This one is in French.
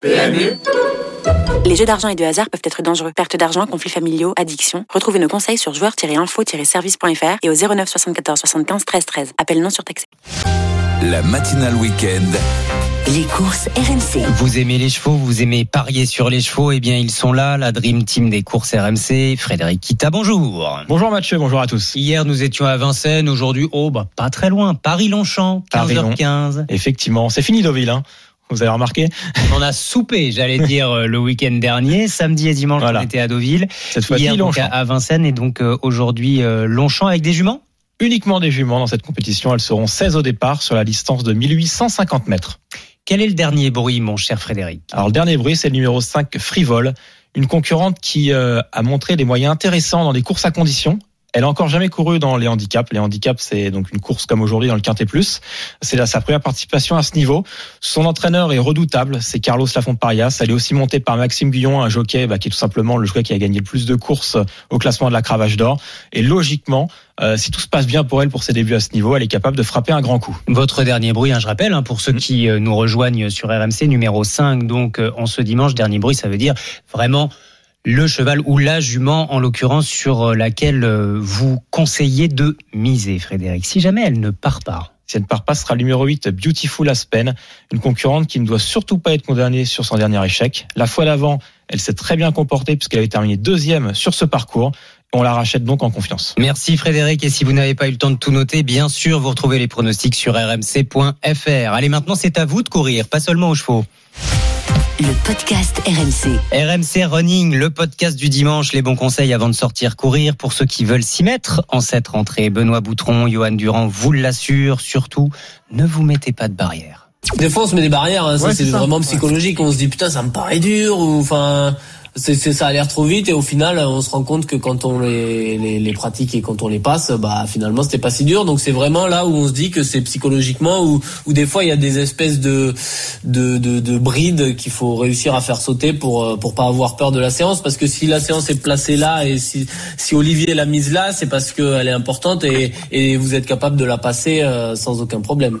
PMU les jeux d'argent et de hasard peuvent être dangereux. Perte d'argent, conflits familiaux, addiction. Retrouvez nos conseils sur joueurs-info-service.fr et au 09 74 75 13 13. Appel non surtaxé. La matinale week-end. Les courses RMC. Vous aimez les chevaux, vous aimez parier sur les chevaux, eh bien ils sont là, la Dream Team des courses RMC. Frédéric Kita, bonjour. Bonjour Mathieu, bonjour à tous. Hier nous étions à Vincennes, aujourd'hui, oh bah pas très loin, Paris-Longchamp, 15h15. Effectivement, c'est fini Deauville. Hein. Vous avez remarqué On a soupé, j'allais dire, euh, le week-end dernier. Samedi et dimanche, on était à Deauville. Cette fois-ci, Longchamp. à Vincennes et donc euh, aujourd'hui, euh, Longchamp avec des juments Uniquement des juments dans cette compétition. Elles seront 16 au départ sur la distance de 1850 mètres. Quel est le dernier bruit, mon cher Frédéric? Alors, le dernier bruit, c'est le numéro 5, Frivole. Une concurrente qui a montré des moyens intéressants dans les courses à conditions. Elle a encore jamais couru dans les handicaps. Les handicaps, c'est donc une course comme aujourd'hui dans le Quintet Plus. C'est sa première participation à ce niveau. Son entraîneur est redoutable, c'est Carlos Lafont-Parias. Elle est aussi montée par Maxime Guyon, un jockey bah, qui est tout simplement le jockey qui a gagné le plus de courses au classement de la cravache d'or. Et logiquement, euh, si tout se passe bien pour elle pour ses débuts à ce niveau, elle est capable de frapper un grand coup. Votre dernier bruit, hein, je rappelle, hein, pour ceux mm. qui euh, nous rejoignent sur RMC, numéro 5, donc euh, en ce dimanche, dernier bruit, ça veut dire vraiment le cheval ou la jument, en l'occurrence, sur euh, laquelle euh, vous conseillez de miser, Frédéric, si jamais elle ne part pas si elle ne part pas, ce sera le numéro 8, Beautiful Aspen, une concurrente qui ne doit surtout pas être condamnée sur son dernier échec. La fois d'avant, elle s'est très bien comportée puisqu'elle avait terminé deuxième sur ce parcours. On la rachète donc en confiance. Merci Frédéric. Et si vous n'avez pas eu le temps de tout noter, bien sûr, vous retrouvez les pronostics sur rmc.fr. Allez, maintenant, c'est à vous de courir, pas seulement aux chevaux le podcast RMC. RMC Running, le podcast du dimanche, les bons conseils avant de sortir courir pour ceux qui veulent s'y mettre en cette rentrée. Benoît Boutron, Johan Durand vous l'assure, surtout, ne vous mettez pas de barrières. Des fois on se met des barrières, hein, c'est vraiment psychologique, on se dit putain ça me paraît dur ou enfin c'est, ça a l'air trop vite et au final on se rend compte que quand on les, les, les pratique et quand on les passe bah finalement c'était pas si dur. Donc c'est vraiment là où on se dit que c'est psychologiquement ou ou des fois il y a des espèces de de, de, de brides qu'il faut réussir à faire sauter pour euh, pour pas avoir peur de la séance. Parce que si la séance est placée là et si si Olivier l'a mise là c'est parce qu'elle est importante et, et vous êtes capable de la passer euh, sans aucun problème.